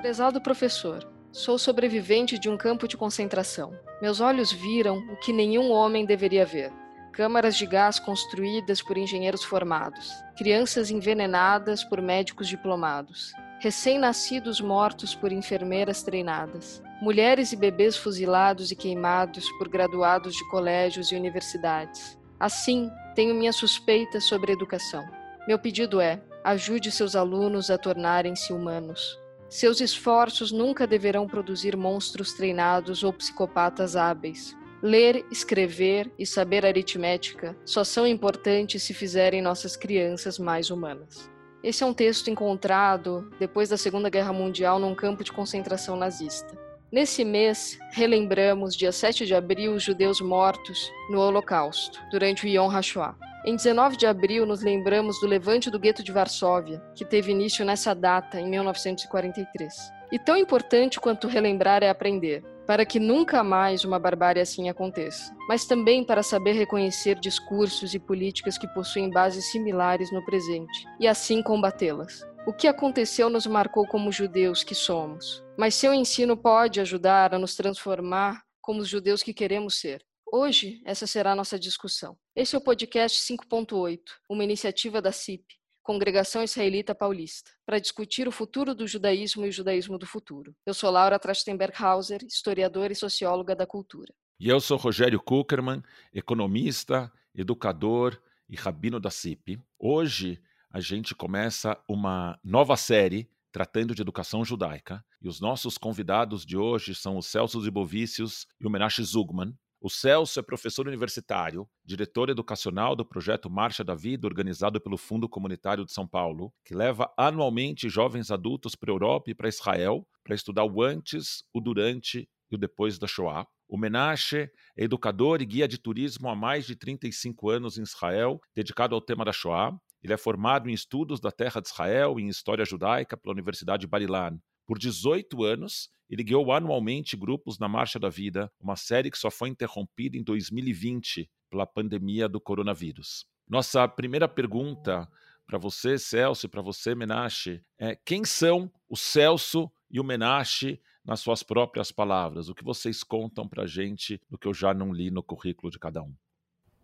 Prezado professor, sou sobrevivente de um campo de concentração. Meus olhos viram o que nenhum homem deveria ver. Câmaras de gás construídas por engenheiros formados, crianças envenenadas por médicos diplomados, recém-nascidos mortos por enfermeiras treinadas, mulheres e bebês fuzilados e queimados por graduados de colégios e universidades. Assim, tenho minha suspeita sobre educação. Meu pedido é: ajude seus alunos a tornarem-se humanos. Seus esforços nunca deverão produzir monstros treinados ou psicopatas hábeis. Ler, escrever e saber aritmética só são importantes se fizerem nossas crianças mais humanas. Esse é um texto encontrado depois da Segunda Guerra Mundial num campo de concentração nazista. Nesse mês, relembramos, dia 7 de abril, os judeus mortos no Holocausto, durante o Yom HaShoah. Em 19 de abril, nos lembramos do levante do gueto de Varsóvia, que teve início nessa data, em 1943. E tão importante quanto relembrar é aprender para que nunca mais uma barbárie assim aconteça, mas também para saber reconhecer discursos e políticas que possuem bases similares no presente e assim combatê-las. O que aconteceu nos marcou como judeus que somos, mas seu ensino pode ajudar a nos transformar como os judeus que queremos ser. Hoje, essa será a nossa discussão. Esse é o podcast 5.8, uma iniciativa da CIP, Congregação Israelita Paulista, para discutir o futuro do judaísmo e o judaísmo do futuro. Eu sou Laura Trachtenberg-Hauser, historiadora e socióloga da cultura. E eu sou Rogério Kuckerman, economista, educador e rabino da CIP. Hoje a gente começa uma nova série tratando de educação judaica, e os nossos convidados de hoje são o Celso Zibovicius e o Menashe Zugman, o Celso é professor universitário, diretor educacional do projeto Marcha da Vida, organizado pelo Fundo Comunitário de São Paulo, que leva anualmente jovens adultos para a Europa e para Israel para estudar o antes, o durante e o depois da Shoah. O Menashe é educador e guia de turismo há mais de 35 anos em Israel, dedicado ao tema da Shoah. Ele é formado em estudos da terra de Israel e em história judaica pela Universidade de Bar-Ilan. Por 18 anos, ele guiou anualmente grupos na Marcha da Vida, uma série que só foi interrompida em 2020 pela pandemia do coronavírus. Nossa primeira pergunta para você, Celso, e para você, Menashe, é quem são o Celso e o Menashe nas suas próprias palavras? O que vocês contam para a gente do que eu já não li no currículo de cada um?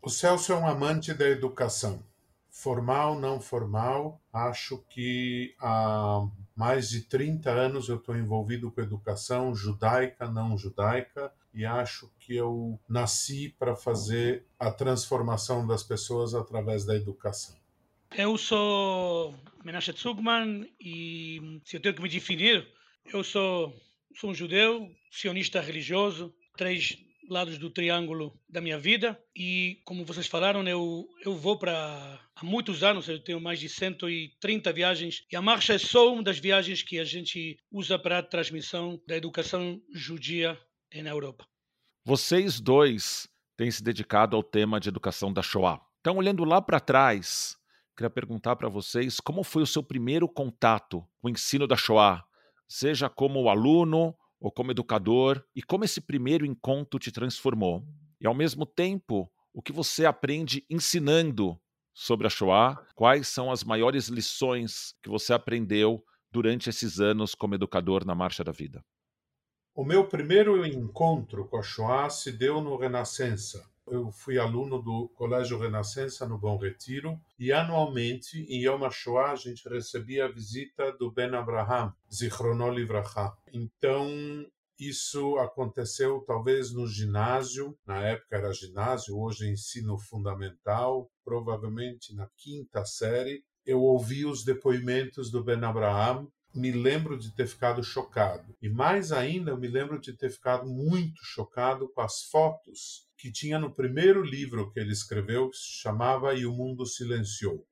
O Celso é um amante da educação formal, não formal. Acho que há mais de 30 anos eu estou envolvido com educação judaica, não judaica, e acho que eu nasci para fazer a transformação das pessoas através da educação. Eu sou Menashe Zugman e se eu tenho que me definir, eu sou, sou um judeu, sionista religioso, três lados do triângulo da minha vida e como vocês falaram eu eu vou para há muitos anos eu tenho mais de 130 viagens e a marcha é só uma das viagens que a gente usa para a transmissão da educação judia na Europa. Vocês dois têm se dedicado ao tema de educação da Shoah. Então olhando lá para trás, queria perguntar para vocês como foi o seu primeiro contato com o ensino da Shoah, seja como aluno ou como educador e como esse primeiro encontro te transformou. E ao mesmo tempo, o que você aprende ensinando sobre a Shoah, quais são as maiores lições que você aprendeu durante esses anos como educador na Marcha da Vida? O meu primeiro encontro com a Shoah se deu no Renascença, eu fui aluno do Colégio Renascença no Bom Retiro e anualmente em Yom HaShoah a gente recebia a visita do Ben Abraham, Zichrono Livracha. Então isso aconteceu talvez no ginásio, na época era ginásio, hoje é ensino fundamental, provavelmente na quinta série. Eu ouvi os depoimentos do Ben Abraham me lembro de ter ficado chocado. E mais ainda, eu me lembro de ter ficado muito chocado com as fotos que tinha no primeiro livro que ele escreveu, que se chamava E o Mundo Silenciou.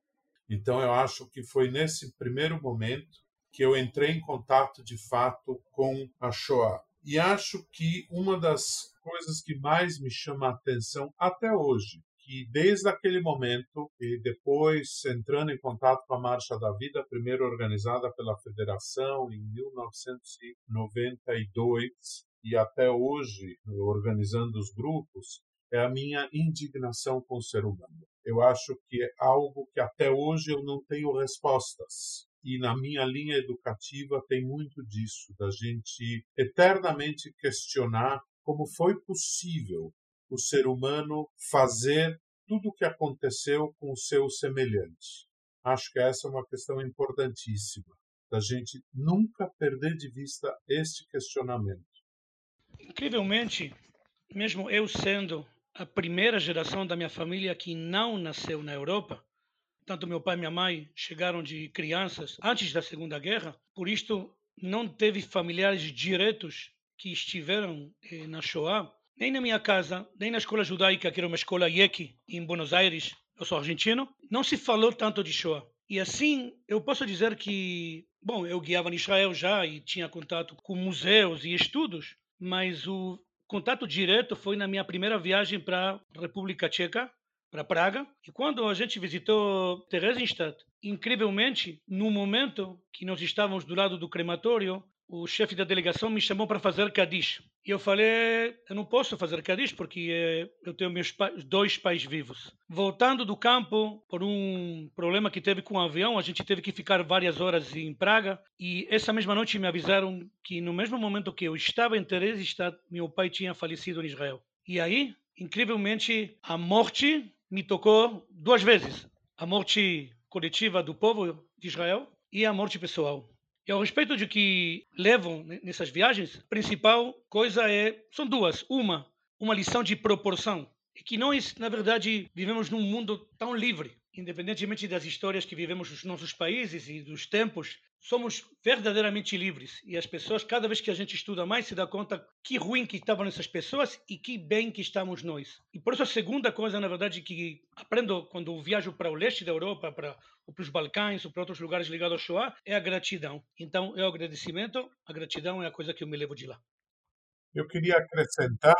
Então, eu acho que foi nesse primeiro momento que eu entrei em contato de fato com a Shoah. E acho que uma das coisas que mais me chama a atenção até hoje que desde aquele momento e depois entrando em contato com a Marcha da Vida, primeiro organizada pela Federação em 1992 e até hoje organizando os grupos, é a minha indignação com o ser humano. Eu acho que é algo que até hoje eu não tenho respostas. e na minha linha educativa tem muito disso, da gente eternamente questionar como foi possível o ser humano fazer tudo o que aconteceu com o seu semelhante. Acho que essa é uma questão importantíssima, da gente nunca perder de vista este questionamento. Incrivelmente, mesmo eu sendo a primeira geração da minha família que não nasceu na Europa, tanto meu pai e minha mãe chegaram de crianças antes da Segunda Guerra, por isto não teve familiares diretos que estiveram eh, na Shoah, nem na minha casa, nem na escola judaica, que era uma escola Yeki, em Buenos Aires, eu sou argentino, não se falou tanto de Shoah. E assim, eu posso dizer que, bom, eu guiava em Israel já e tinha contato com museus e estudos, mas o contato direto foi na minha primeira viagem para a República Tcheca, para Praga. E quando a gente visitou Theresienstadt, incrivelmente, no momento que nós estávamos do lado do crematório, o chefe da delegação me chamou para fazer Kadish. E eu falei, eu não posso fazer Kadish porque eh, eu tenho meus dois pais vivos. Voltando do campo, por um problema que teve com o avião, a gente teve que ficar várias horas em Praga. E essa mesma noite me avisaram que no mesmo momento que eu estava em Theresienstadt, meu pai tinha falecido em Israel. E aí, incrivelmente, a morte me tocou duas vezes. A morte coletiva do povo de Israel e a morte pessoal. E ao respeito de que levam nessas viagens, a principal coisa é são duas. Uma, uma lição de proporção. Que nós, na verdade, vivemos num mundo tão livre, independentemente das histórias que vivemos nos nossos países e dos tempos, somos verdadeiramente livres. E as pessoas, cada vez que a gente estuda mais, se dá conta que ruim que estavam essas pessoas e que bem que estamos nós. E por isso a segunda coisa, na verdade, que aprendo quando viajo para o leste da Europa, para, para os Balcãs ou para outros lugares ligados ao Shoah, é a gratidão. Então, é o agradecimento, a gratidão é a coisa que eu me levo de lá. Eu queria acrescentar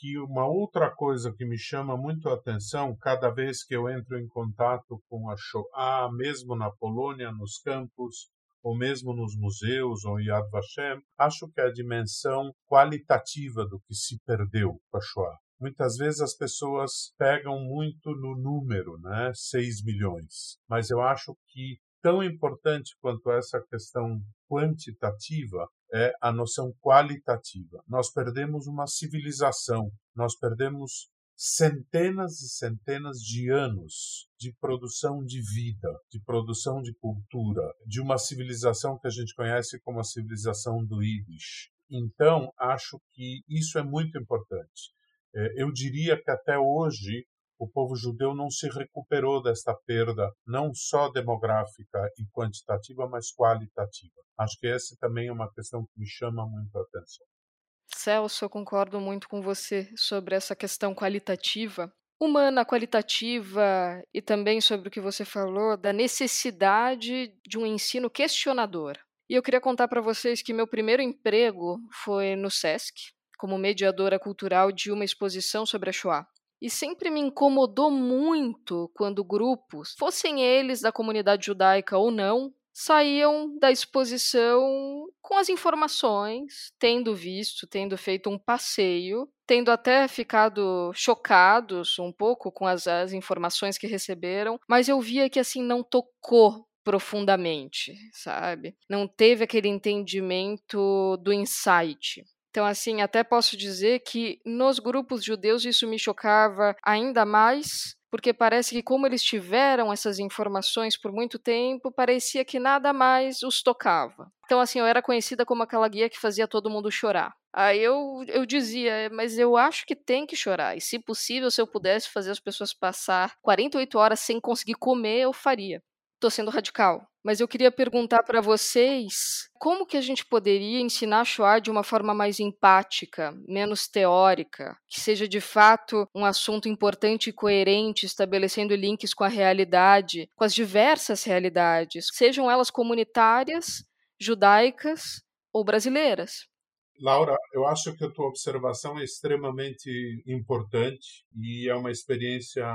que uma outra coisa que me chama muito a atenção cada vez que eu entro em contato com a Shoah, mesmo na Polônia, nos campos, ou mesmo nos museus ou em Yad Vashem, acho que é a dimensão qualitativa do que se perdeu com a Shoah. Muitas vezes as pessoas pegam muito no número, né, 6 milhões, mas eu acho que tão importante quanto essa questão quantitativa é a noção qualitativa. Nós perdemos uma civilização, nós perdemos centenas e centenas de anos de produção de vida, de produção de cultura, de uma civilização que a gente conhece como a civilização do Yiddish. Então, acho que isso é muito importante. É, eu diria que até hoje o povo judeu não se recuperou desta perda, não só demográfica e quantitativa, mas qualitativa. Acho que essa também é uma questão que me chama muito a atenção. Celso, eu concordo muito com você sobre essa questão qualitativa, humana, qualitativa, e também sobre o que você falou da necessidade de um ensino questionador. E eu queria contar para vocês que meu primeiro emprego foi no SESC, como mediadora cultural de uma exposição sobre a Shoah. E sempre me incomodou muito quando grupos, fossem eles da comunidade judaica ou não, saíam da exposição com as informações, tendo visto, tendo feito um passeio, tendo até ficado chocados um pouco com as, as informações que receberam, mas eu via que assim não tocou profundamente, sabe? Não teve aquele entendimento do insight. Então, assim, até posso dizer que nos grupos judeus isso me chocava ainda mais porque parece que como eles tiveram essas informações por muito tempo, parecia que nada mais os tocava. Então, assim, eu era conhecida como aquela guia que fazia todo mundo chorar. Aí eu, eu dizia, mas eu acho que tem que chorar. E se possível, se eu pudesse fazer as pessoas passar 48 horas sem conseguir comer, eu faria. Tô sendo radical, mas eu queria perguntar para vocês como que a gente poderia ensinar Shoah de uma forma mais empática, menos teórica, que seja de fato um assunto importante e coerente, estabelecendo links com a realidade, com as diversas realidades, sejam elas comunitárias, judaicas ou brasileiras. Laura, eu acho que a tua observação é extremamente importante e é uma experiência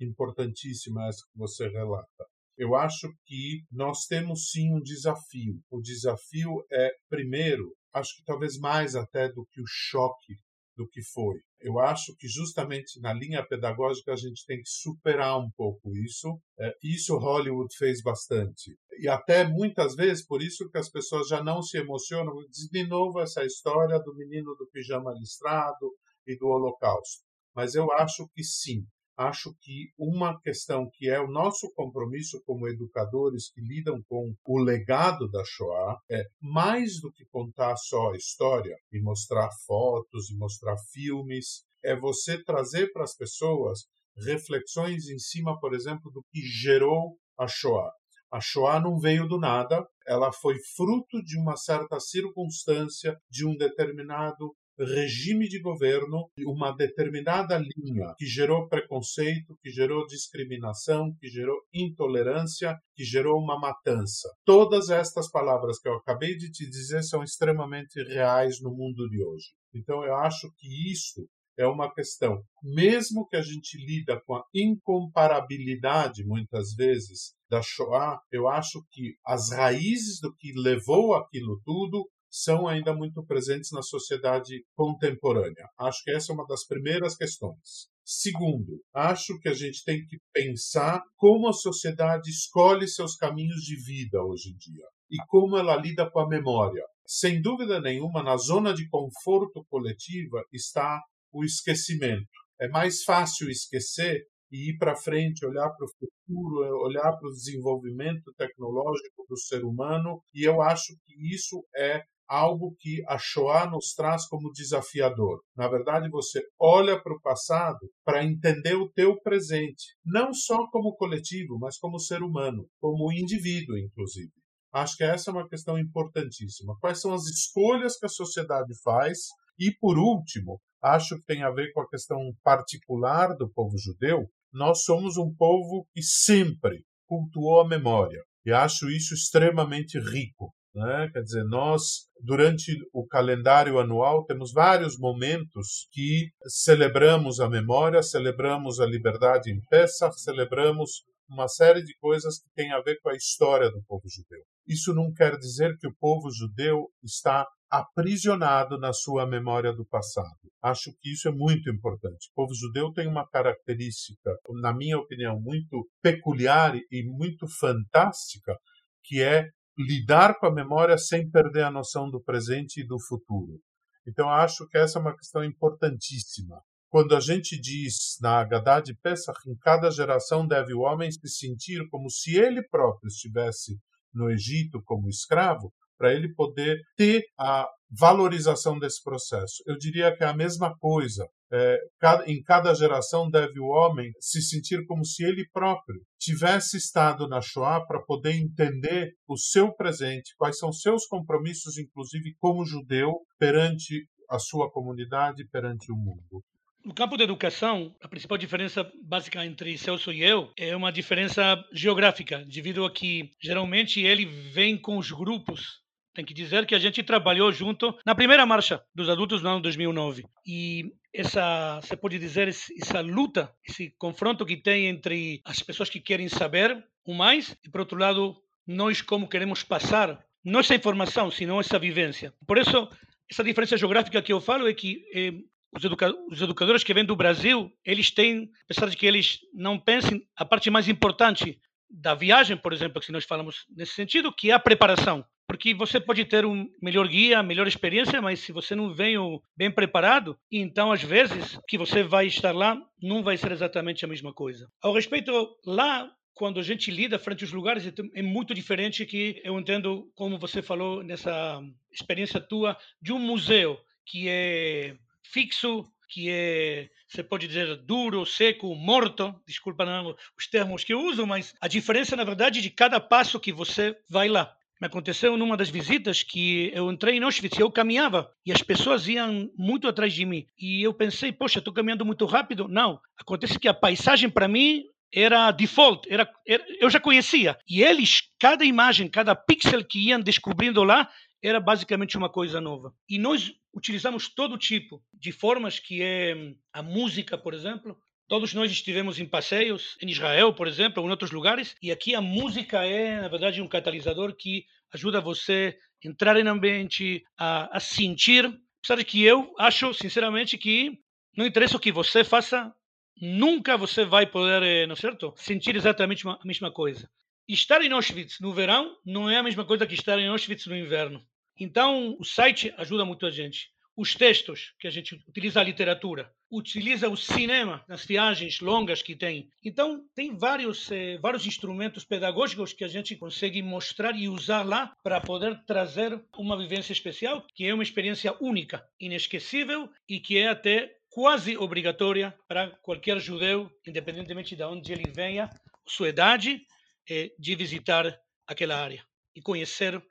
importantíssima essa que você relata. Eu acho que nós temos sim um desafio. O desafio é, primeiro, acho que talvez mais até do que o choque do que foi. Eu acho que justamente na linha pedagógica a gente tem que superar um pouco isso. É, isso Hollywood fez bastante. E até muitas vezes, por isso que as pessoas já não se emocionam, diz de novo essa história do menino do pijama listrado e do holocausto. Mas eu acho que sim, acho que uma questão que é o nosso compromisso como educadores que lidam com o legado da Shoah é mais do que contar só a história e mostrar fotos e mostrar filmes, é você trazer para as pessoas reflexões em cima, por exemplo, do que gerou a Shoah. A Shoah não veio do nada, ela foi fruto de uma certa circunstância, de um determinado regime de governo uma determinada linha que gerou preconceito, que gerou discriminação, que gerou intolerância, que gerou uma matança. Todas estas palavras que eu acabei de te dizer são extremamente reais no mundo de hoje. Então eu acho que isso é uma questão, mesmo que a gente lida com a incomparabilidade muitas vezes da Shoah, eu acho que as raízes do que levou aquilo tudo são ainda muito presentes na sociedade contemporânea. Acho que essa é uma das primeiras questões. Segundo, acho que a gente tem que pensar como a sociedade escolhe seus caminhos de vida hoje em dia e como ela lida com a memória. Sem dúvida nenhuma, na zona de conforto coletiva está o esquecimento. É mais fácil esquecer e ir para frente, olhar para o futuro, olhar para o desenvolvimento tecnológico do ser humano, e eu acho que isso é algo que a Shoah nos traz como desafiador. Na verdade, você olha para o passado para entender o teu presente, não só como coletivo, mas como ser humano, como indivíduo, inclusive. Acho que essa é uma questão importantíssima. Quais são as escolhas que a sociedade faz? E, por último, acho que tem a ver com a questão particular do povo judeu. Nós somos um povo que sempre cultuou a memória. E acho isso extremamente rico. Né? Quer dizer, nós, durante o calendário anual, temos vários momentos que celebramos a memória, celebramos a liberdade em Pesach, celebramos uma série de coisas que têm a ver com a história do povo judeu. Isso não quer dizer que o povo judeu está aprisionado na sua memória do passado. Acho que isso é muito importante. O povo judeu tem uma característica, na minha opinião, muito peculiar e muito fantástica, que é lidar com a memória sem perder a noção do presente e do futuro. Então, acho que essa é uma questão importantíssima. Quando a gente diz na Haggadah de Pesach, em cada geração deve o homem se sentir como se ele próprio estivesse no Egito como escravo, para ele poder ter a valorização desse processo. Eu diria que é a mesma coisa é, em cada geração deve o homem se sentir como se ele próprio tivesse estado na Shoah para poder entender o seu presente, quais são seus compromissos, inclusive como judeu, perante a sua comunidade, perante o mundo. No campo da educação, a principal diferença básica entre Celso e eu é uma diferença geográfica, devido a que geralmente ele vem com os grupos tem que dizer que a gente trabalhou junto na primeira marcha dos adultos no ano 2009. E essa, você pode dizer, essa luta, esse confronto que tem entre as pessoas que querem saber o mais e, por outro lado, nós como queremos passar, não essa informação, senão essa vivência. Por isso, essa diferença geográfica que eu falo é que eh, os, educa os, educadores que vêm do Brasil, eles têm, apesar de que eles não pensem, a parte mais importante da viagem, por exemplo, que nós falamos nesse sentido, que é a preparação. Porque você pode ter um melhor guia, melhor experiência, mas se você não vem bem preparado, então às vezes que você vai estar lá não vai ser exatamente a mesma coisa. Ao respeito, lá quando a gente lida frente aos lugares é muito diferente que eu entendo como você falou nessa experiência tua de um museu que é fixo, que é, você pode dizer, duro, seco, morto, desculpa não, os termos que eu uso, mas a diferença, na verdade, de cada passo que você vai lá. Me aconteceu numa das visitas que eu entrei em Auschwitz, eu caminhava e as pessoas iam muito atrás de mim. E eu pensei, poxa, estou caminhando muito rápido. Não, acontece que a paisagem para mim era default, era, era, eu já conhecia. E eles, cada imagem, cada pixel que iam descobrindo lá, era basicamente uma coisa nova. E nós utilizamos todo tipo de formas que é a música, por exemplo, Todos nós estivemos em passeios em Israel, por exemplo, ou em outros lugares, e aqui a música é, na verdade, um catalisador que ajuda você a entrar em ambiente, a, a sentir, Apesar de que eu acho, sinceramente, que não interessa o que você faça, nunca você vai poder, eh, não é certo? Sentir exatamente a mesma coisa. Estar em Auschwitz no verão não é a mesma coisa que estar em Auschwitz no inverno. Então, o site ajuda muito a gente os textos que a gente utiliza a literatura, utiliza o cinema nas viagens longas que tem. Então tem vários eh, vários instrumentos pedagógicos que a gente consegue mostrar e usar lá para poder trazer uma vivência especial, que é uma experiência única, inesquecível e que é até quase obrigatória para qualquer judeu, independentemente de onde ele venha, sua idade, eh, de visitar aquela área e conhecer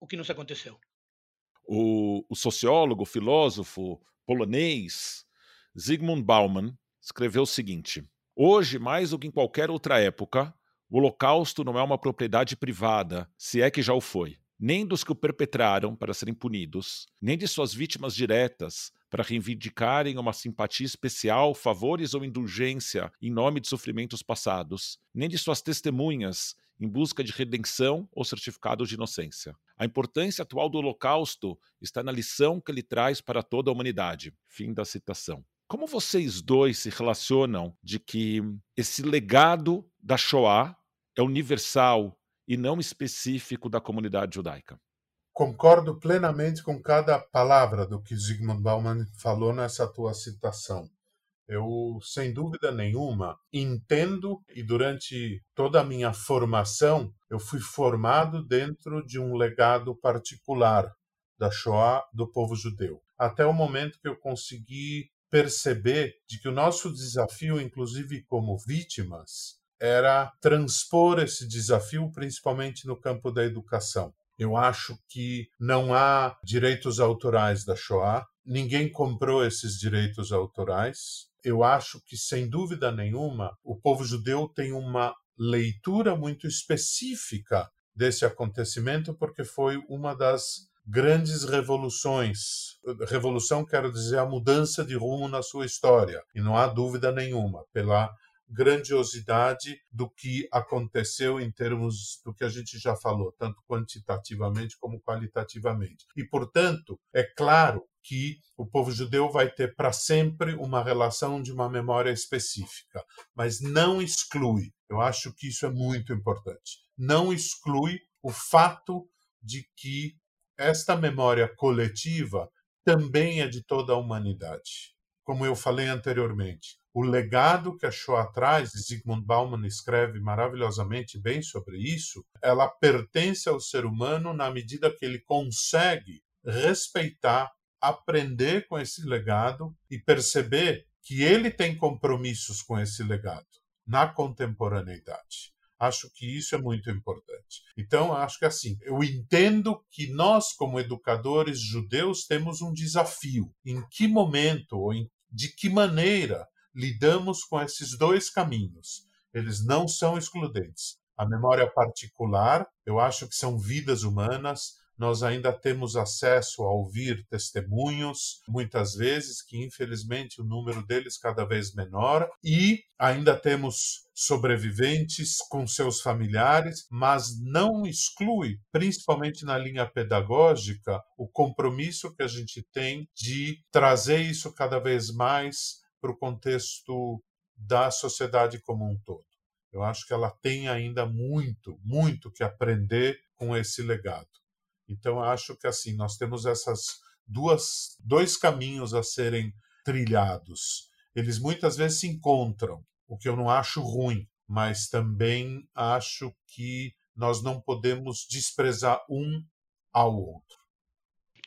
o que nos aconteceu o, o sociólogo, filósofo polonês Zygmunt Bauman escreveu o seguinte: Hoje, mais do que em qualquer outra época, o Holocausto não é uma propriedade privada, se é que já o foi, nem dos que o perpetraram para serem punidos, nem de suas vítimas diretas para reivindicarem uma simpatia especial, favores ou indulgência em nome de sofrimentos passados, nem de suas testemunhas em busca de redenção ou certificado de inocência. A importância atual do Holocausto está na lição que ele traz para toda a humanidade. Fim da citação. Como vocês dois se relacionam de que esse legado da Shoah é universal e não específico da comunidade judaica? Concordo plenamente com cada palavra do que Zygmunt Bauman falou nessa tua citação. Eu, sem dúvida nenhuma, entendo e durante toda a minha formação, eu fui formado dentro de um legado particular da Shoah do povo judeu. Até o momento que eu consegui perceber de que o nosso desafio, inclusive como vítimas, era transpor esse desafio principalmente no campo da educação. Eu acho que não há direitos autorais da Shoah, ninguém comprou esses direitos autorais eu acho que, sem dúvida nenhuma, o povo judeu tem uma leitura muito específica desse acontecimento, porque foi uma das grandes revoluções. Revolução, quero dizer, a mudança de rumo na sua história. E não há dúvida nenhuma, pela grandiosidade do que aconteceu em termos do que a gente já falou, tanto quantitativamente como qualitativamente. E, portanto, é claro que o povo judeu vai ter para sempre uma relação de uma memória específica, mas não exclui, eu acho que isso é muito importante, não exclui o fato de que esta memória coletiva também é de toda a humanidade. Como eu falei anteriormente, o legado que a Shoah traz, e Zygmunt Bauman escreve maravilhosamente bem sobre isso, ela pertence ao ser humano na medida que ele consegue respeitar, aprender com esse legado e perceber que ele tem compromissos com esse legado na contemporaneidade. Acho que isso é muito importante. Então, acho que assim, eu entendo que nós, como educadores judeus, temos um desafio. Em que momento ou de que maneira lidamos com esses dois caminhos. Eles não são excludentes. A memória particular, eu acho que são vidas humanas, nós ainda temos acesso a ouvir testemunhos, muitas vezes, que infelizmente o número deles cada vez menor, e ainda temos sobreviventes com seus familiares, mas não exclui, principalmente na linha pedagógica, o compromisso que a gente tem de trazer isso cada vez mais para o contexto da sociedade como um todo. Eu acho que ela tem ainda muito, muito que aprender com esse legado. Então, acho que assim nós temos essas duas dois caminhos a serem trilhados. Eles muitas vezes se encontram, o que eu não acho ruim, mas também acho que nós não podemos desprezar um ao outro.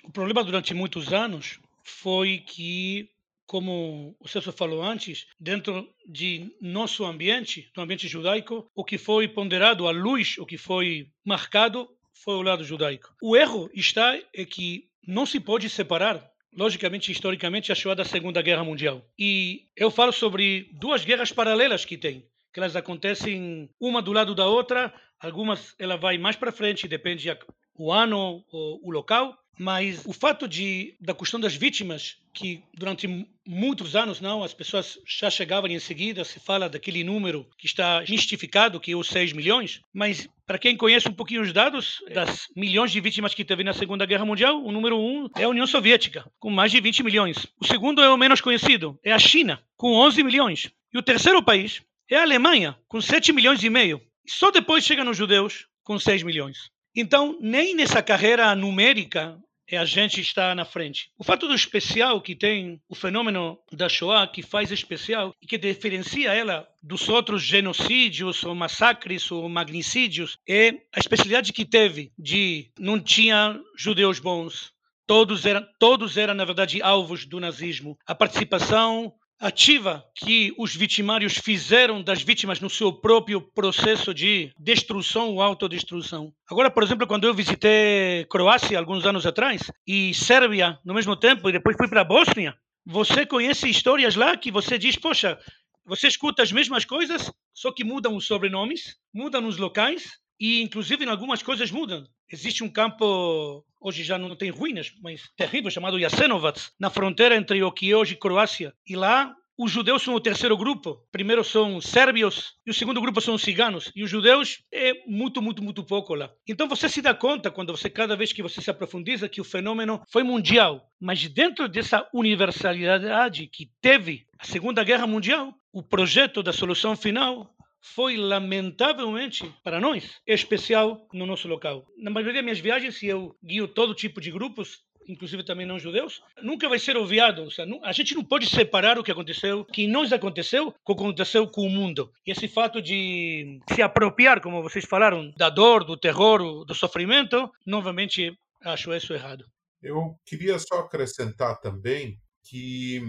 O problema durante muitos anos foi que como o Celso falou antes, dentro de nosso ambiente, do ambiente judaico, o que foi ponderado, a luz, o que foi marcado, foi o lado judaico. O erro está é que não se pode separar logicamente, historicamente, a Shoah da Segunda Guerra Mundial. E eu falo sobre duas guerras paralelas que tem, que elas acontecem uma do lado da outra, algumas ela vai mais para frente, depende o ano, o, o local, mas o fato de da questão das vítimas que durante muitos anos não as pessoas já chegavam em seguida se fala daquele número que está mistificado que é os 6 milhões mas para quem conhece um pouquinho os dados das milhões de vítimas que teve na Segunda Guerra Mundial o número um é a União Soviética com mais de 20 milhões. O segundo é o menos conhecido é a China com 11 milhões. E o terceiro país é a Alemanha com 7 milhões e meio. Só depois chegam os judeus com 6 milhões. Então, nem nessa carreira numérica a gente está na frente. O fato do especial que tem o fenômeno da Shoah, que faz especial e que diferencia ela dos outros genocídios ou massacres ou magnicídios, é a especialidade que teve de não tinha judeus bons, todos eram, todos eram na verdade alvos do nazismo. A participação ativa que os vitimários fizeram das vítimas no seu próprio processo de destruição ou autodestruição. Agora, por exemplo, quando eu visitei Croácia alguns anos atrás e Sérvia no mesmo tempo e depois fui para a Bósnia, você conhece histórias lá que você diz, poxa, você escuta as mesmas coisas, só que mudam os sobrenomes, mudam os locais e inclusive em algumas coisas mudam. Existe um campo, hoje já não tem ruínas, mas terrível, chamado Jasenovac, na fronteira entre o que é hoje Croácia. E lá os judeus são o terceiro grupo. Primeiro são sérvios e o segundo grupo são os ciganos. E os judeus é muito, muito, muito pouco lá. Então você se dá conta, quando você cada vez que você se aprofundiza, que o fenômeno foi mundial. Mas dentro dessa universalidade que teve a Segunda Guerra Mundial, o projeto da solução final foi lamentavelmente para nós especial no nosso local. Na maioria das minhas viagens, eu guio todo tipo de grupos, inclusive também não judeus, nunca vai ser obviado. a gente não pode separar o que aconteceu, que nos aconteceu, com o que aconteceu com o mundo. E esse fato de se apropriar, como vocês falaram, da dor, do terror, do sofrimento, novamente acho isso errado. Eu queria só acrescentar também que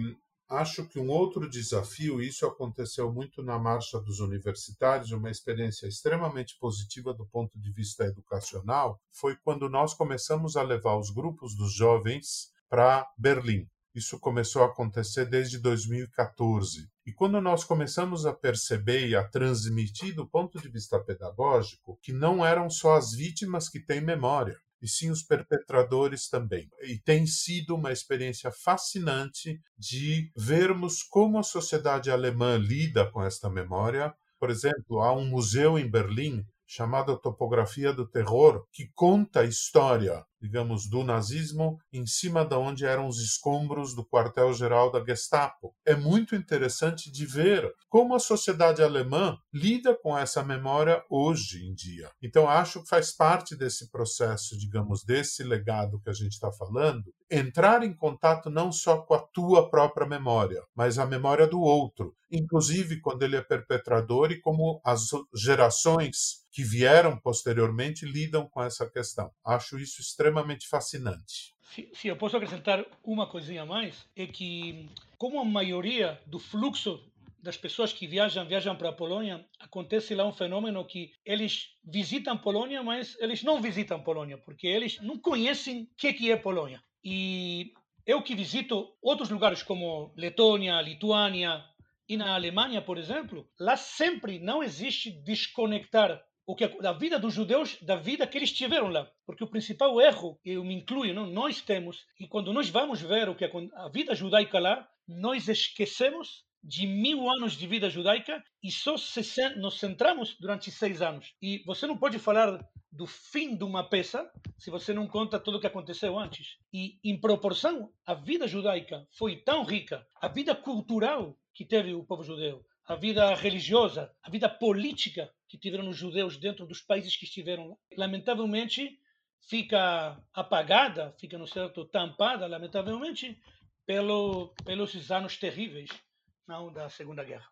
Acho que um outro desafio, isso aconteceu muito na Marcha dos Universitários, uma experiência extremamente positiva do ponto de vista educacional, foi quando nós começamos a levar os grupos dos jovens para Berlim. Isso começou a acontecer desde 2014. E quando nós começamos a perceber e a transmitir do ponto de vista pedagógico que não eram só as vítimas que têm memória, e sim os perpetradores também. E tem sido uma experiência fascinante de vermos como a sociedade alemã lida com esta memória. Por exemplo, há um museu em Berlim chamado Topografia do Terror, que conta a história digamos, do nazismo em cima de onde eram os escombros do quartel-geral da Gestapo. É muito interessante de ver como a sociedade alemã lida com essa memória hoje em dia. Então, acho que faz parte desse processo, digamos, desse legado que a gente está falando, entrar em contato não só com a tua própria memória, mas a memória do outro, inclusive quando ele é perpetrador e como as gerações que vieram posteriormente lidam com essa questão. Acho isso extremamente fascinante. Se, eu posso acrescentar uma coisinha a mais, é que como a maioria do fluxo das pessoas que viajam viajam para a Polônia, acontece lá um fenômeno que eles visitam Polônia, mas eles não visitam Polônia, porque eles não conhecem o que, que é Polônia. E eu que visito outros lugares como Letônia, Lituânia e na Alemanha, por exemplo, lá sempre não existe desconectar o que da vida dos judeus da vida que eles tiveram lá porque o principal erro eu me incluo não nós temos e quando nós vamos ver o que a vida judaica lá nós esquecemos de mil anos de vida judaica e só se, nos centramos durante seis anos. E você não pode falar do fim de uma peça se você não conta tudo o que aconteceu antes. E, em proporção, a vida judaica foi tão rica, a vida cultural que teve o povo judeu, a vida religiosa, a vida política que tiveram os judeus dentro dos países que estiveram lá, lamentavelmente fica apagada, fica no certo tampada, lamentavelmente, pelo, pelos anos terríveis não, da Segunda Guerra.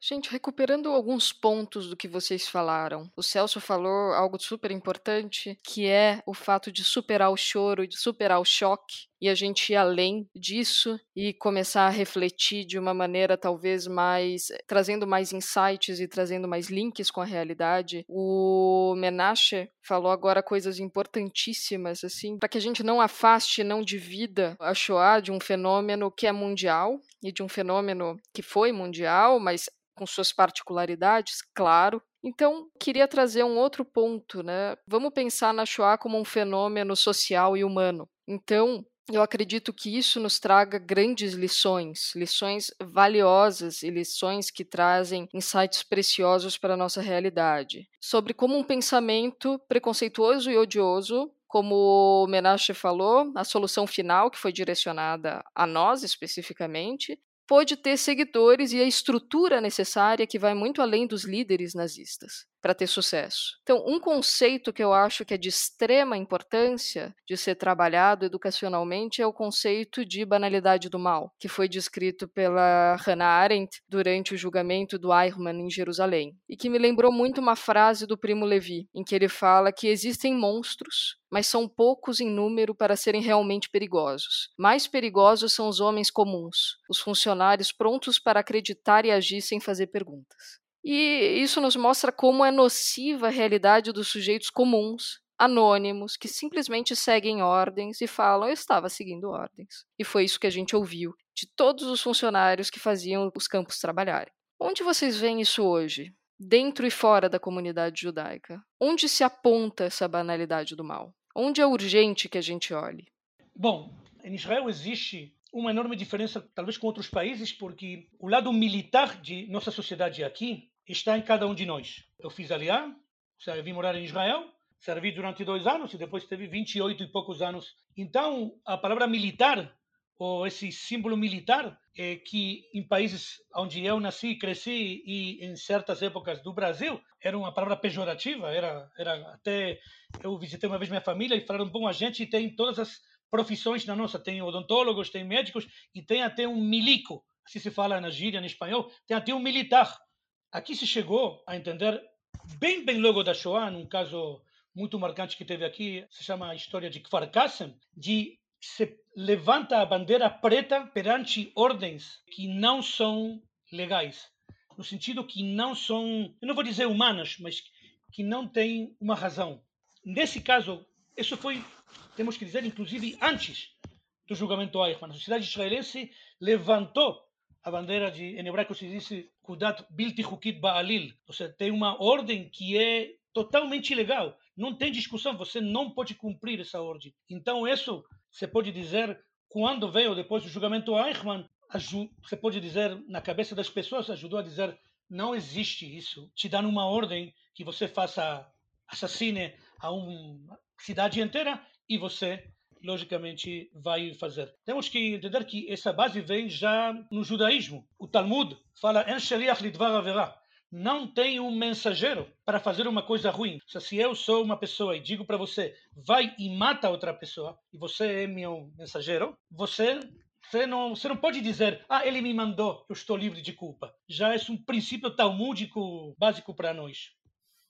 Gente, recuperando alguns pontos do que vocês falaram, o Celso falou algo super importante, que é o fato de superar o choro, de superar o choque. E a gente ir além disso e começar a refletir de uma maneira talvez mais trazendo mais insights e trazendo mais links com a realidade. O Menashe falou agora coisas importantíssimas assim, para que a gente não afaste, não divida a Shoah de um fenômeno que é mundial e de um fenômeno que foi mundial, mas com suas particularidades, claro. Então, queria trazer um outro ponto, né? Vamos pensar na Shoah como um fenômeno social e humano. Então, eu acredito que isso nos traga grandes lições, lições valiosas e lições que trazem insights preciosos para a nossa realidade. Sobre como um pensamento preconceituoso e odioso como o Menashe falou, a solução final, que foi direcionada a nós especificamente, pode ter seguidores e a estrutura necessária que vai muito além dos líderes nazistas para ter sucesso. Então, um conceito que eu acho que é de extrema importância de ser trabalhado educacionalmente é o conceito de banalidade do mal, que foi descrito pela Hannah Arendt durante o julgamento do Eichmann em Jerusalém, e que me lembrou muito uma frase do Primo Levi, em que ele fala que existem monstros mas são poucos em número para serem realmente perigosos. Mais perigosos são os homens comuns, os funcionários prontos para acreditar e agir sem fazer perguntas. E isso nos mostra como é nociva a realidade dos sujeitos comuns, anônimos, que simplesmente seguem ordens e falam: Eu estava seguindo ordens. E foi isso que a gente ouviu de todos os funcionários que faziam os campos trabalharem. Onde vocês veem isso hoje? Dentro e fora da comunidade judaica? Onde se aponta essa banalidade do mal? Onde é urgente que a gente olhe? Bom, em Israel existe uma enorme diferença, talvez com outros países, porque o lado militar de nossa sociedade aqui está em cada um de nós. Eu fiz aliá, vim morar em Israel, servi durante dois anos e depois teve 28 e poucos anos. Então, a palavra militar, ou esse símbolo militar, é que em países onde eu nasci e cresci e em certas épocas do Brasil, era uma palavra pejorativa, era, era até... Eu visitei uma vez minha família e falaram, bom, a gente tem todas as profissões na nossa, tem odontólogos, tem médicos e tem até um milico, assim se fala na gíria, em espanhol, tem até um militar. Aqui se chegou a entender, bem, bem logo da Shoah, num caso muito marcante que teve aqui, se chama a história de Kfar Kassem, de se levanta a bandeira preta perante ordens que não são legais, no sentido que não são, eu não vou dizer humanas, mas que não têm uma razão. Nesse caso, isso foi, temos que dizer, inclusive antes do julgamento Eichmann. A sociedade israelense levantou a bandeira de, em hebraico se diz Kudat Bilti Hukit Baalil, ou seja, tem uma ordem que é totalmente ilegal, não tem discussão, você não pode cumprir essa ordem. Então isso, você pode dizer, quando veio depois do julgamento Eichmann, você pode dizer, na cabeça das pessoas, ajudou a dizer, não existe isso, te dando uma ordem que você faça, assassine a uma cidade inteira e você logicamente vai fazer. Temos que entender que essa base vem já no judaísmo. O Talmud fala en shaliach lidvar averá. Não tem um mensageiro para fazer uma coisa ruim. Se eu sou uma pessoa e digo para você, vai e mata outra pessoa, e você é meu mensageiro, você você não, você não pode dizer, ah, ele me mandou, eu estou livre de culpa. Já é um princípio talmúdico básico para nós.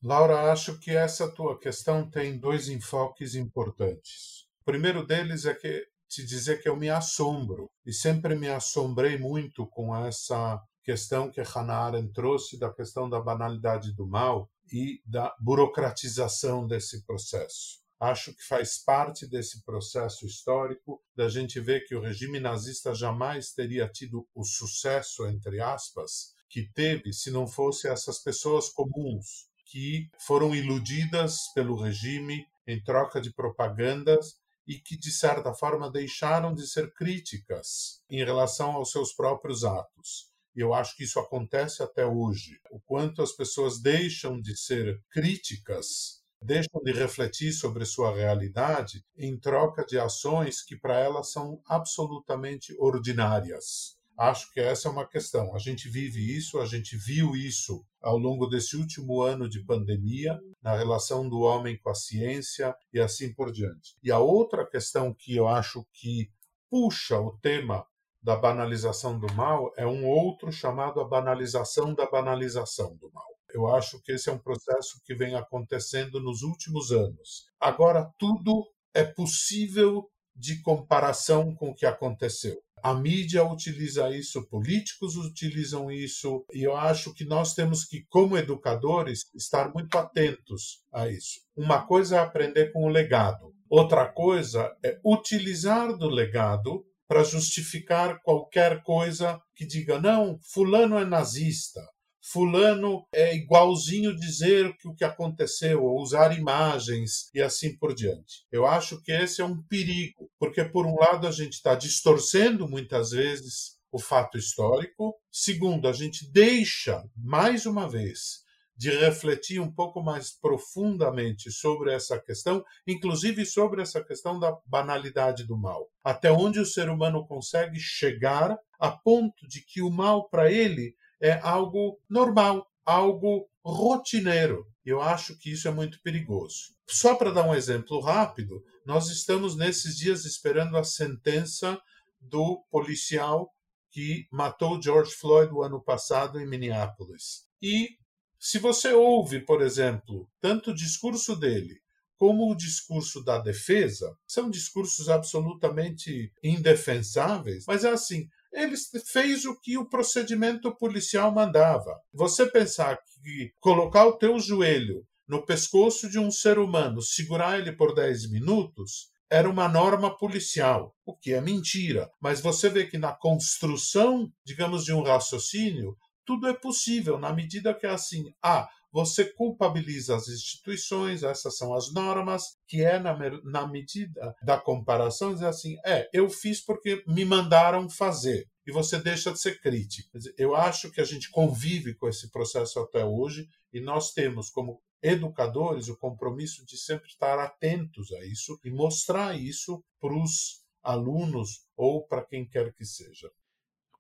Laura, acho que essa tua questão tem dois enfoques importantes. O primeiro deles é que te dizer que eu me assombro e sempre me assombrei muito com essa questão que Hannah Arendt trouxe da questão da banalidade do mal e da burocratização desse processo. Acho que faz parte desse processo histórico da gente ver que o regime nazista jamais teria tido o sucesso, entre aspas, que teve se não fosse essas pessoas comuns que foram iludidas pelo regime em troca de propagandas e que, de certa forma, deixaram de ser críticas em relação aos seus próprios atos. E eu acho que isso acontece até hoje. O quanto as pessoas deixam de ser críticas, deixam de refletir sobre sua realidade em troca de ações que para elas são absolutamente ordinárias. Acho que essa é uma questão. A gente vive isso, a gente viu isso ao longo desse último ano de pandemia, na relação do homem com a ciência e assim por diante. E a outra questão que eu acho que puxa o tema da banalização do mal é um outro chamado a banalização da banalização do mal. Eu acho que esse é um processo que vem acontecendo nos últimos anos. Agora, tudo é possível de comparação com o que aconteceu. A mídia utiliza isso, políticos utilizam isso, e eu acho que nós temos que, como educadores, estar muito atentos a isso. Uma coisa é aprender com o legado, outra coisa é utilizar do legado para justificar qualquer coisa que diga não, fulano é nazista, fulano é igualzinho dizer o que aconteceu, ou usar imagens e assim por diante. Eu acho que esse é um perigo, porque por um lado a gente está distorcendo muitas vezes o fato histórico, segundo, a gente deixa mais uma vez de refletir um pouco mais profundamente sobre essa questão, inclusive sobre essa questão da banalidade do mal. Até onde o ser humano consegue chegar a ponto de que o mal para ele é algo normal, algo rotineiro. Eu acho que isso é muito perigoso. Só para dar um exemplo rápido, nós estamos nesses dias esperando a sentença do policial que matou George Floyd o ano passado em Minneapolis. E se você ouve, por exemplo, tanto o discurso dele como o discurso da defesa, são discursos absolutamente indefensáveis, mas é assim, ele fez o que o procedimento policial mandava. Você pensar que colocar o teu joelho no pescoço de um ser humano, segurar ele por 10 minutos, era uma norma policial, o que é mentira. Mas você vê que na construção, digamos, de um raciocínio, tudo é possível na medida que é assim. Ah, você culpabiliza as instituições, essas são as normas, que é na, na medida da comparação, dizer assim, é, eu fiz porque me mandaram fazer, e você deixa de ser crítico. Eu acho que a gente convive com esse processo até hoje, e nós temos como educadores o compromisso de sempre estar atentos a isso e mostrar isso para os alunos ou para quem quer que seja.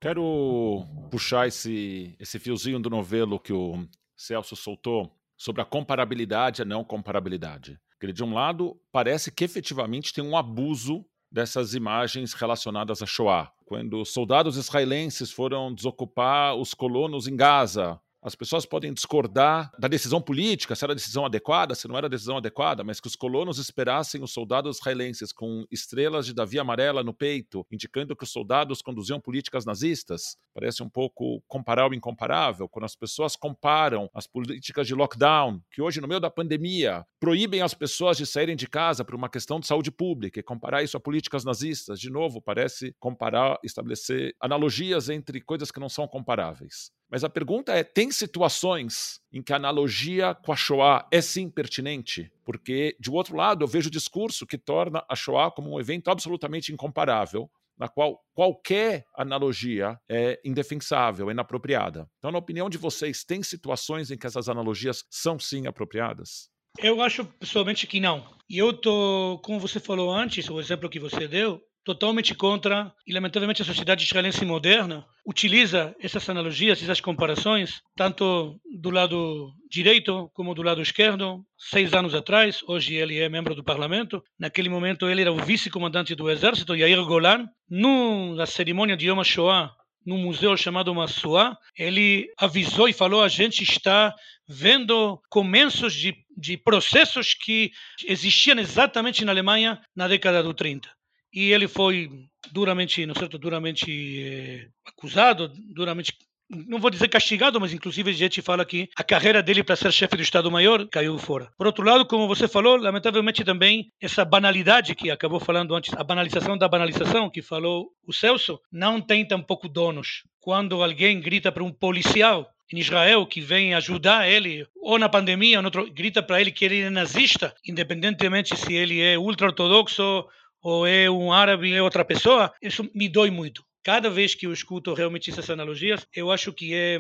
Quero puxar esse, esse fiozinho do novelo que o Celso soltou sobre a comparabilidade e a não comparabilidade. Porque, de um lado, parece que efetivamente tem um abuso dessas imagens relacionadas a Shoah. Quando soldados israelenses foram desocupar os colonos em Gaza, as pessoas podem discordar da decisão política, se era a decisão adequada, se não era a decisão adequada, mas que os colonos esperassem os soldados israelenses com estrelas de Davi amarela no peito, indicando que os soldados conduziam políticas nazistas. Parece um pouco comparar o incomparável, quando as pessoas comparam as políticas de lockdown, que hoje, no meio da pandemia, proíbem as pessoas de saírem de casa por uma questão de saúde pública, e comparar isso a políticas nazistas, de novo, parece comparar, estabelecer analogias entre coisas que não são comparáveis. Mas a pergunta é: tem situações em que a analogia com a Shoah é sim pertinente? Porque, de outro lado, eu vejo o discurso que torna a Shoah como um evento absolutamente incomparável, na qual qualquer analogia é indefensável, é inapropriada. Então, na opinião de vocês, tem situações em que essas analogias são sim apropriadas? Eu acho pessoalmente que não. E eu tô, como você falou antes, o exemplo que você deu, totalmente contra, e lamentavelmente a sociedade israelense moderna utiliza essas analogias, essas comparações, tanto do lado direito como do lado esquerdo. Seis anos atrás, hoje ele é membro do parlamento, naquele momento ele era o vice-comandante do exército, Yair Golan, na cerimônia de Yom HaShoah, num museu chamado Massuá, ele avisou e falou: a gente está vendo começos de, de processos que existiam exatamente na Alemanha na década do 30 e ele foi duramente, não certo, duramente eh, acusado, duramente não vou dizer castigado, mas inclusive a gente fala que a carreira dele para ser chefe do Estado-Maior caiu fora. Por outro lado, como você falou, lamentavelmente também essa banalidade que acabou falando antes, a banalização da banalização que falou o Celso, não tem tampouco donos. Quando alguém grita para um policial em Israel que vem ajudar ele, ou na pandemia, ou outro, grita para ele que ele é nazista, independentemente se ele é ultra-ortodoxo ou é um árabe é outra pessoa, isso me dói muito. Cada vez que eu escuto realmente essas analogias, eu acho que é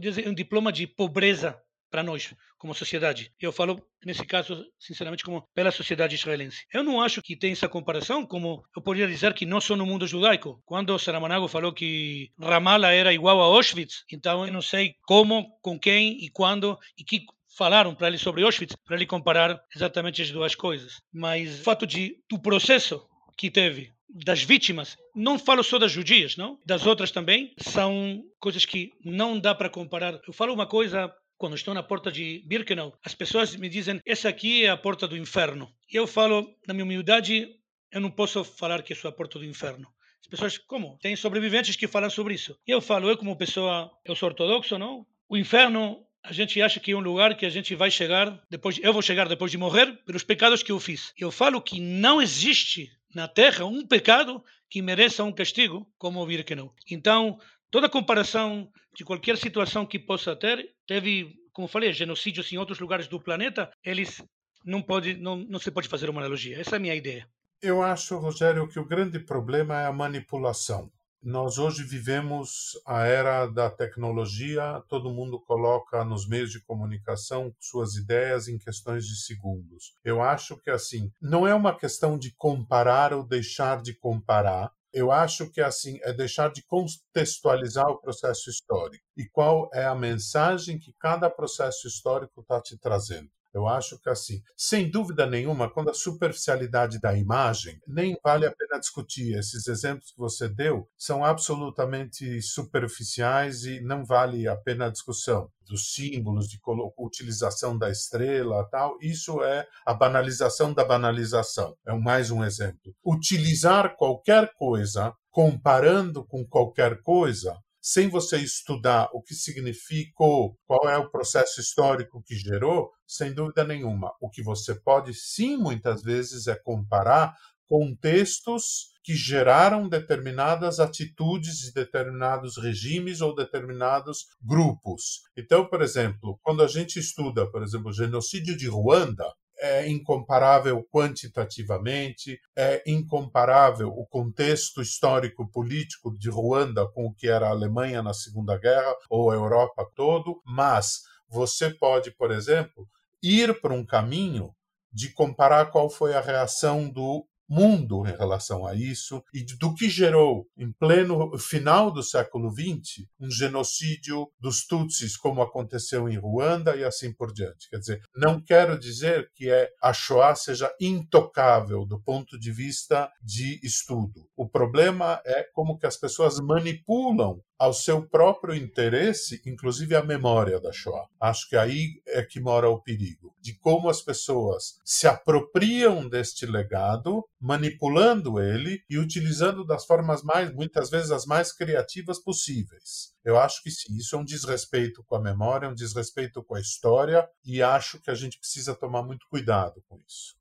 dizer, um diploma de pobreza para nós, como sociedade. Eu falo, nesse caso, sinceramente, como pela sociedade israelense. Eu não acho que tem essa comparação, como eu poderia dizer que não sou no mundo judaico. Quando Saramago falou que Ramallah era igual a Auschwitz, então eu não sei como, com quem e quando e que falaram para ele sobre Auschwitz, para ele comparar exatamente as duas coisas. Mas o fato de do processo que teve das vítimas, não falo só das judias, não, das outras também, são coisas que não dá para comparar. Eu falo uma coisa quando estou na porta de Birkenau, as pessoas me dizem: essa aqui é a porta do inferno. E eu falo, na minha humildade, eu não posso falar que sou a porta do inferno. As pessoas, como? Tem sobreviventes que falam sobre isso. E eu falo, eu como pessoa, eu sou ortodoxo, não? O inferno, a gente acha que é um lugar que a gente vai chegar, depois eu vou chegar depois de morrer, pelos pecados que eu fiz. Eu falo que não existe na Terra um pecado que mereça um castigo como o não. Então, toda comparação de qualquer situação que possa ter, teve, como falei, genocídios em outros lugares do planeta, eles não pode, não, não se pode fazer uma analogia. Essa é a minha ideia. Eu acho, Rogério, que o grande problema é a manipulação. Nós hoje vivemos a era da tecnologia, todo mundo coloca nos meios de comunicação suas ideias em questões de segundos. Eu acho que assim, não é uma questão de comparar ou deixar de comparar, eu acho que assim é deixar de contextualizar o processo histórico e qual é a mensagem que cada processo histórico está te trazendo. Eu acho que, assim, sem dúvida nenhuma, quando a superficialidade da imagem, nem vale a pena discutir. Esses exemplos que você deu são absolutamente superficiais e não vale a pena a discussão dos símbolos, de utilização da estrela, tal. Isso é a banalização da banalização. É mais um exemplo. Utilizar qualquer coisa comparando com qualquer coisa sem você estudar o que significou, qual é o processo histórico que gerou, sem dúvida nenhuma. O que você pode sim, muitas vezes, é comparar contextos que geraram determinadas atitudes de determinados regimes ou determinados grupos. Então, por exemplo, quando a gente estuda, por exemplo, o genocídio de Ruanda, é incomparável quantitativamente, é incomparável o contexto histórico-político de Ruanda com o que era a Alemanha na Segunda Guerra ou a Europa todo, mas você pode, por exemplo, ir para um caminho de comparar qual foi a reação do mundo em relação a isso e do que gerou, em pleno final do século XX, um genocídio dos Tutsis, como aconteceu em Ruanda e assim por diante. Quer dizer, não quero dizer que é, a Shoah seja intocável do ponto de vista de estudo. O problema é como que as pessoas manipulam ao seu próprio interesse, inclusive a memória da Shoah. Acho que aí é que mora o perigo, de como as pessoas se apropriam deste legado, manipulando ele e utilizando das formas mais, muitas vezes as mais criativas possíveis. Eu acho que sim, isso é um desrespeito com a memória, um desrespeito com a história e acho que a gente precisa tomar muito cuidado com isso.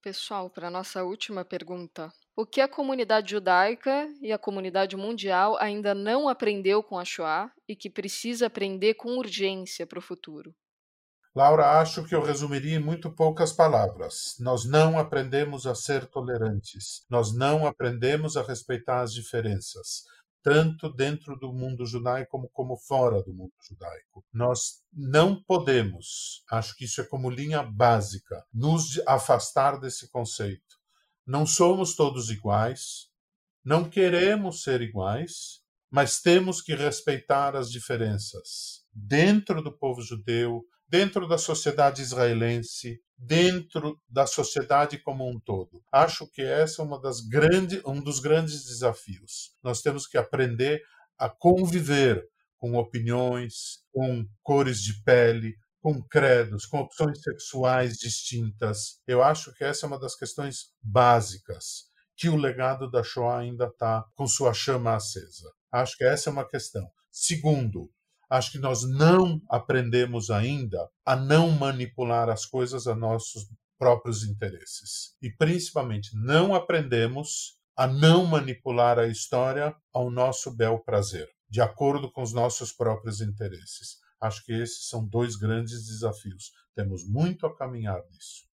Pessoal, para a nossa última pergunta. O que a comunidade judaica e a comunidade mundial ainda não aprendeu com a Shoah e que precisa aprender com urgência para o futuro? Laura, acho que eu resumiria em muito poucas palavras. Nós não aprendemos a ser tolerantes. Nós não aprendemos a respeitar as diferenças tanto dentro do mundo judaico como, como fora do mundo judaico. Nós não podemos, acho que isso é como linha básica, nos afastar desse conceito. Não somos todos iguais, não queremos ser iguais, mas temos que respeitar as diferenças dentro do povo judeu, dentro da sociedade israelense, dentro da sociedade como um todo. Acho que essa é uma das grandes, um dos grandes desafios. Nós temos que aprender a conviver com opiniões, com cores de pele, com credos, com opções sexuais distintas. Eu acho que essa é uma das questões básicas que o legado da Shoah ainda está com sua chama acesa. Acho que essa é uma questão. Segundo, acho que nós não aprendemos ainda a não manipular as coisas a nossos próprios interesses. E principalmente não aprendemos a não manipular a história ao nosso bel prazer, de acordo com os nossos próprios interesses. Acho que esses são dois grandes desafios. Temos muito a caminhar nisso.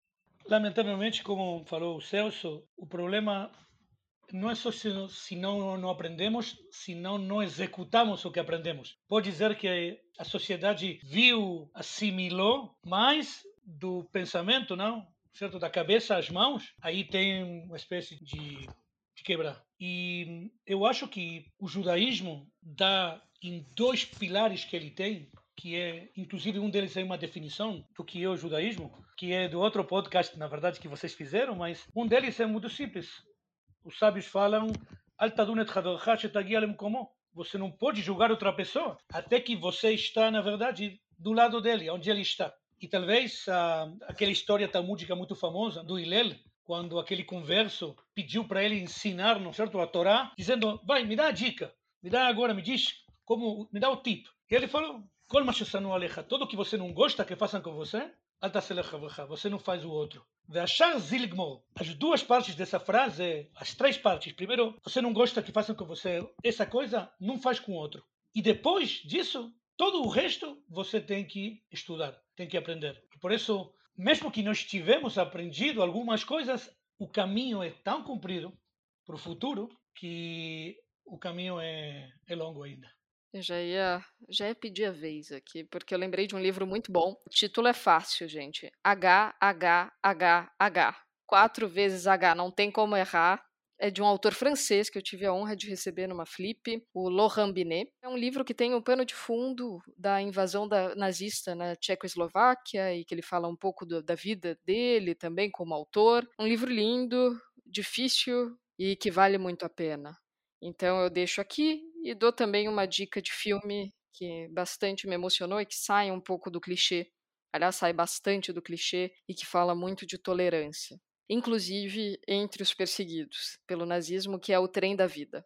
Lamentavelmente, como falou o Celso, o problema não é só se, se não, não aprendemos, se não, não executamos o que aprendemos. Pode dizer que a sociedade viu, assimilou, mas do pensamento, não? Certo? Da cabeça às mãos, aí tem uma espécie de, de quebrar. E eu acho que o judaísmo dá em dois pilares que ele tem, que é, inclusive, um deles é uma definição do que é o judaísmo, que é do outro podcast, na verdade, que vocês fizeram, mas um deles é muito simples os sábios falam você não pode julgar outra pessoa até que você está, na verdade, do lado dele, onde ele está. E talvez a, aquela história talmúdica muito famosa do Hillel, quando aquele converso pediu para ele ensinar, não certo, a Torá, dizendo: "Vai, me dá a dica, me dá agora, me diz como, me dá o tip". E ele falou: "Kol mashasanu alecha, tudo que você não gosta que façam com você, você não faz o outro. Veachar zilgmor. As duas partes dessa frase, as três partes. Primeiro, você não gosta que façam com você essa coisa, não faz com outro. E depois disso, todo o resto você tem que estudar, tem que aprender. Por isso, mesmo que nós tivemos aprendido algumas coisas, o caminho é tão comprido para o futuro que o caminho é, é longo ainda. Eu já ia, já ia pedir a vez aqui, porque eu lembrei de um livro muito bom. O título é fácil, gente. H, H, H, H. Quatro vezes H, não tem como errar. É de um autor francês que eu tive a honra de receber numa flip, o Laurent Binet. É um livro que tem um pano de fundo da invasão da, nazista na Tchecoslováquia e que ele fala um pouco do, da vida dele também como autor. Um livro lindo, difícil e que vale muito a pena. Então eu deixo aqui e dou também uma dica de filme que bastante me emocionou e que sai um pouco do clichê. Aliás, sai bastante do clichê e que fala muito de tolerância, inclusive entre os perseguidos pelo nazismo, que é o trem da vida.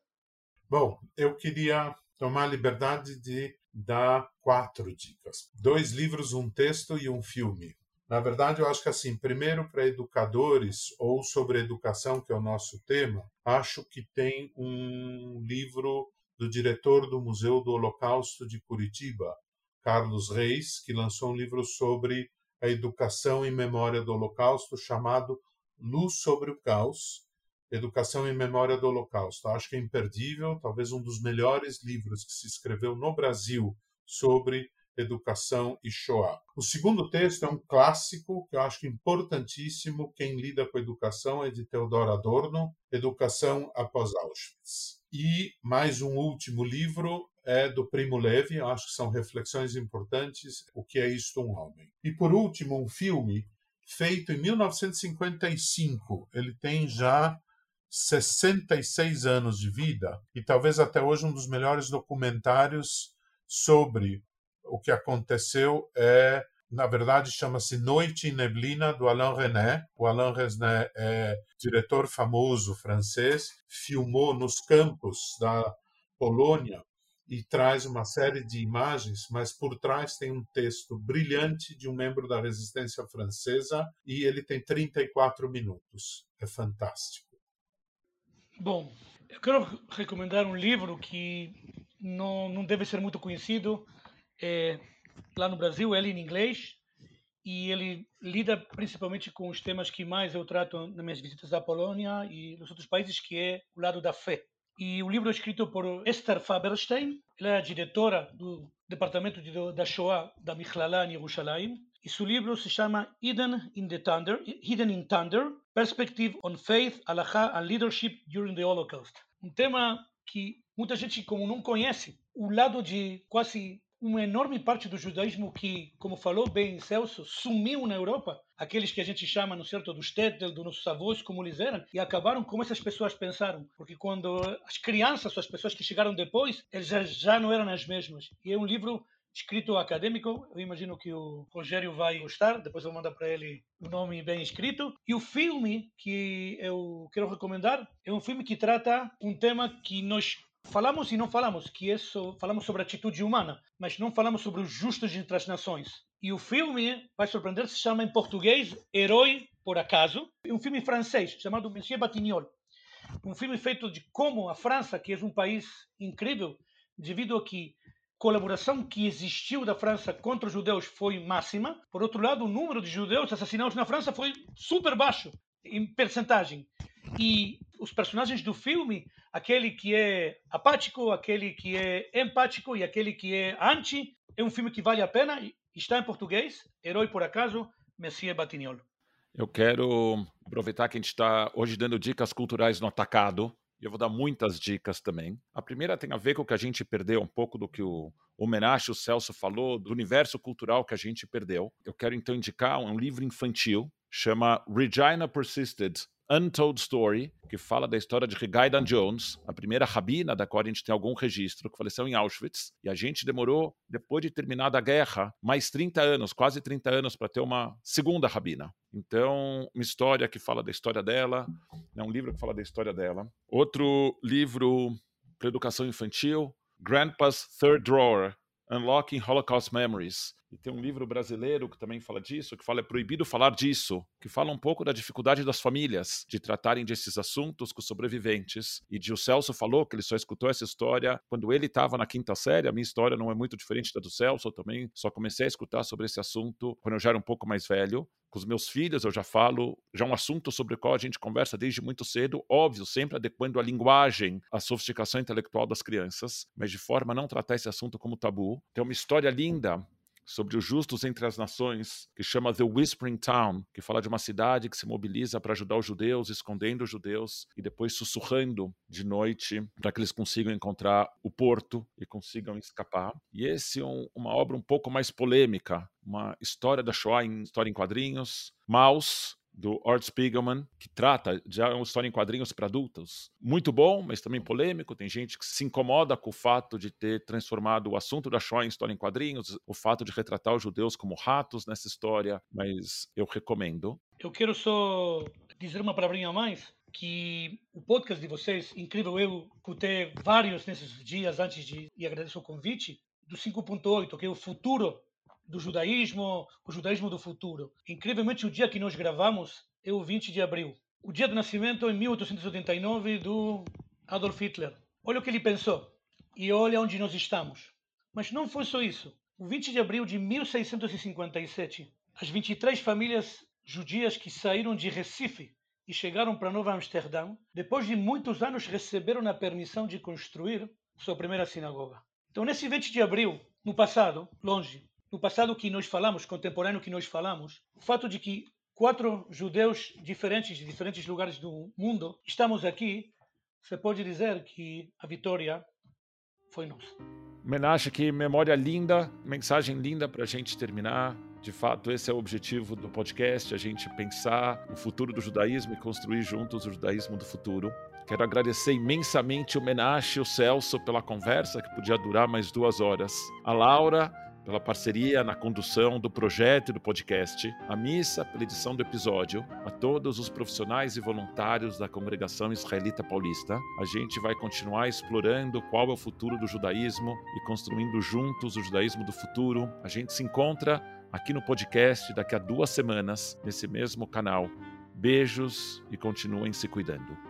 Bom, eu queria tomar a liberdade de dar quatro dicas: dois livros, um texto e um filme. Na verdade, eu acho que assim, primeiro para educadores ou sobre educação, que é o nosso tema, acho que tem um livro do diretor do Museu do Holocausto de Curitiba, Carlos Reis, que lançou um livro sobre a educação em memória do Holocausto chamado Luz sobre o Caos, Educação em Memória do Holocausto. Acho que é imperdível, talvez um dos melhores livros que se escreveu no Brasil sobre educação e Shoah. O segundo texto é um clássico que eu acho importantíssimo. Quem lida com educação é de Theodor Adorno, Educação após Auschwitz. E mais um último livro é do Primo Levi, acho que são reflexões importantes, O que é isto um homem. E por último, um filme feito em 1955. Ele tem já 66 anos de vida e talvez até hoje um dos melhores documentários sobre o que aconteceu é na verdade chama-se Noite em Neblina, do Alain René. O Alain René é diretor famoso francês, filmou nos campos da Polônia e traz uma série de imagens, mas por trás tem um texto brilhante de um membro da resistência francesa e ele tem 34 minutos. É fantástico. Bom, eu quero recomendar um livro que não, não deve ser muito conhecido. É lá no Brasil, ele em inglês, e ele lida principalmente com os temas que mais eu trato nas minhas visitas à Polônia e nos outros países, que é o lado da fé. E o livro é escrito por Esther Faberstein, ela é a diretora do departamento de, da Shoah da Michlala em Jerusalém, e seu livro se chama Hidden in the Thunder, Hidden in Thunder, Perspective on Faith, Halacha and Leadership During the Holocaust. Um tema que muita gente como não conhece, o lado de quase uma enorme parte do judaísmo que, como falou bem Celso, sumiu na Europa, aqueles que a gente chama, no certo, dos Tettel, dos nossos avós, como eles eram, e acabaram como essas pessoas pensaram. Porque quando as crianças, as pessoas que chegaram depois, eles já, já não eram as mesmas. E é um livro escrito acadêmico, eu imagino que o Rogério vai gostar, depois eu vou mandar para ele o nome bem escrito. E o filme que eu quero recomendar é um filme que trata um tema que nós falamos e não falamos, que é so, falamos sobre a atitude humana, mas não falamos sobre os justos entre as nações. E o filme, vai surpreender, se chama em português Herói por Acaso. É um filme francês chamado Monsieur Batignol. Um filme feito de como a França, que é um país incrível, devido a que colaboração que existiu da França contra os judeus foi máxima. Por outro lado, o número de judeus assassinados na França foi super baixo em percentagem. E os personagens do filme, aquele que é apático, aquele que é empático e aquele que é anti, é um filme que vale a pena. Está em português, Herói por Acaso, Messias Batignol. Eu quero aproveitar que a gente está hoje dando dicas culturais no atacado, e eu vou dar muitas dicas também. A primeira tem a ver com o que a gente perdeu, um pouco do que o homenagem o Celso falou, do universo cultural que a gente perdeu. Eu quero então indicar um livro infantil, chama Regina Persisted, Untold Story, que fala da história de Regaidan Jones, a primeira rabina da qual a gente tem algum registro, que faleceu em Auschwitz. E a gente demorou, depois de terminada a guerra, mais 30 anos, quase 30 anos, para ter uma segunda rabina. Então, uma história que fala da história dela, é um livro que fala da história dela. Outro livro para educação infantil, Grandpa's Third Drawer, Unlocking Holocaust Memories. E tem um livro brasileiro que também fala disso, que fala É Proibido Falar Disso, que fala um pouco da dificuldade das famílias de tratarem desses assuntos com sobreviventes. E o Celso falou que ele só escutou essa história quando ele estava na quinta série. A minha história não é muito diferente da do Celso, eu também só comecei a escutar sobre esse assunto quando eu já era um pouco mais velho com os meus filhos eu já falo, já é um assunto sobre o qual a gente conversa desde muito cedo, óbvio, sempre adequando a linguagem à sofisticação intelectual das crianças, mas de forma a não tratar esse assunto como tabu. Tem uma história linda sobre os justos entre as nações, que chama The Whispering Town, que fala de uma cidade que se mobiliza para ajudar os judeus, escondendo os judeus e depois sussurrando de noite para que eles consigam encontrar o porto e consigam escapar. E esse é um, uma obra um pouco mais polêmica, uma história da Shoah em história em quadrinhos. Maus, do Art Spiegelman, que trata, já é uma história em quadrinhos para adultos. Muito bom, mas também polêmico. Tem gente que se incomoda com o fato de ter transformado o assunto da Shoah em história em quadrinhos, o fato de retratar os judeus como ratos nessa história, mas eu recomendo. Eu quero só dizer uma palavrinha a mais, que o podcast de vocês, incrível, eu escutei vários nesses dias antes de e agradeço o convite, do 5.8, que é o futuro do judaísmo, o judaísmo do futuro. Incrivelmente, o dia que nós gravamos é o 20 de abril. O dia do nascimento em 1889 do Adolf Hitler. Olha o que ele pensou e olha onde nós estamos. Mas não foi só isso. O 20 de abril de 1657, as 23 famílias judias que saíram de Recife e chegaram para Nova Amsterdã, depois de muitos anos receberam a permissão de construir sua primeira sinagoga. Então, nesse 20 de abril, no passado, longe, no passado que nós falamos, contemporâneo que nós falamos, o fato de que quatro judeus diferentes de diferentes lugares do mundo estamos aqui, você pode dizer que a vitória foi nossa. Menashe, que memória linda, mensagem linda para a gente terminar. De fato, esse é o objetivo do podcast: a gente pensar o futuro do judaísmo e construir juntos o judaísmo do futuro. Quero agradecer imensamente o Menashe e o Celso pela conversa, que podia durar mais duas horas. A Laura pela parceria na condução do projeto e do podcast, a missa pela edição do episódio, a todos os profissionais e voluntários da congregação israelita paulista. A gente vai continuar explorando qual é o futuro do judaísmo e construindo juntos o judaísmo do futuro. A gente se encontra aqui no podcast daqui a duas semanas, nesse mesmo canal. Beijos e continuem se cuidando.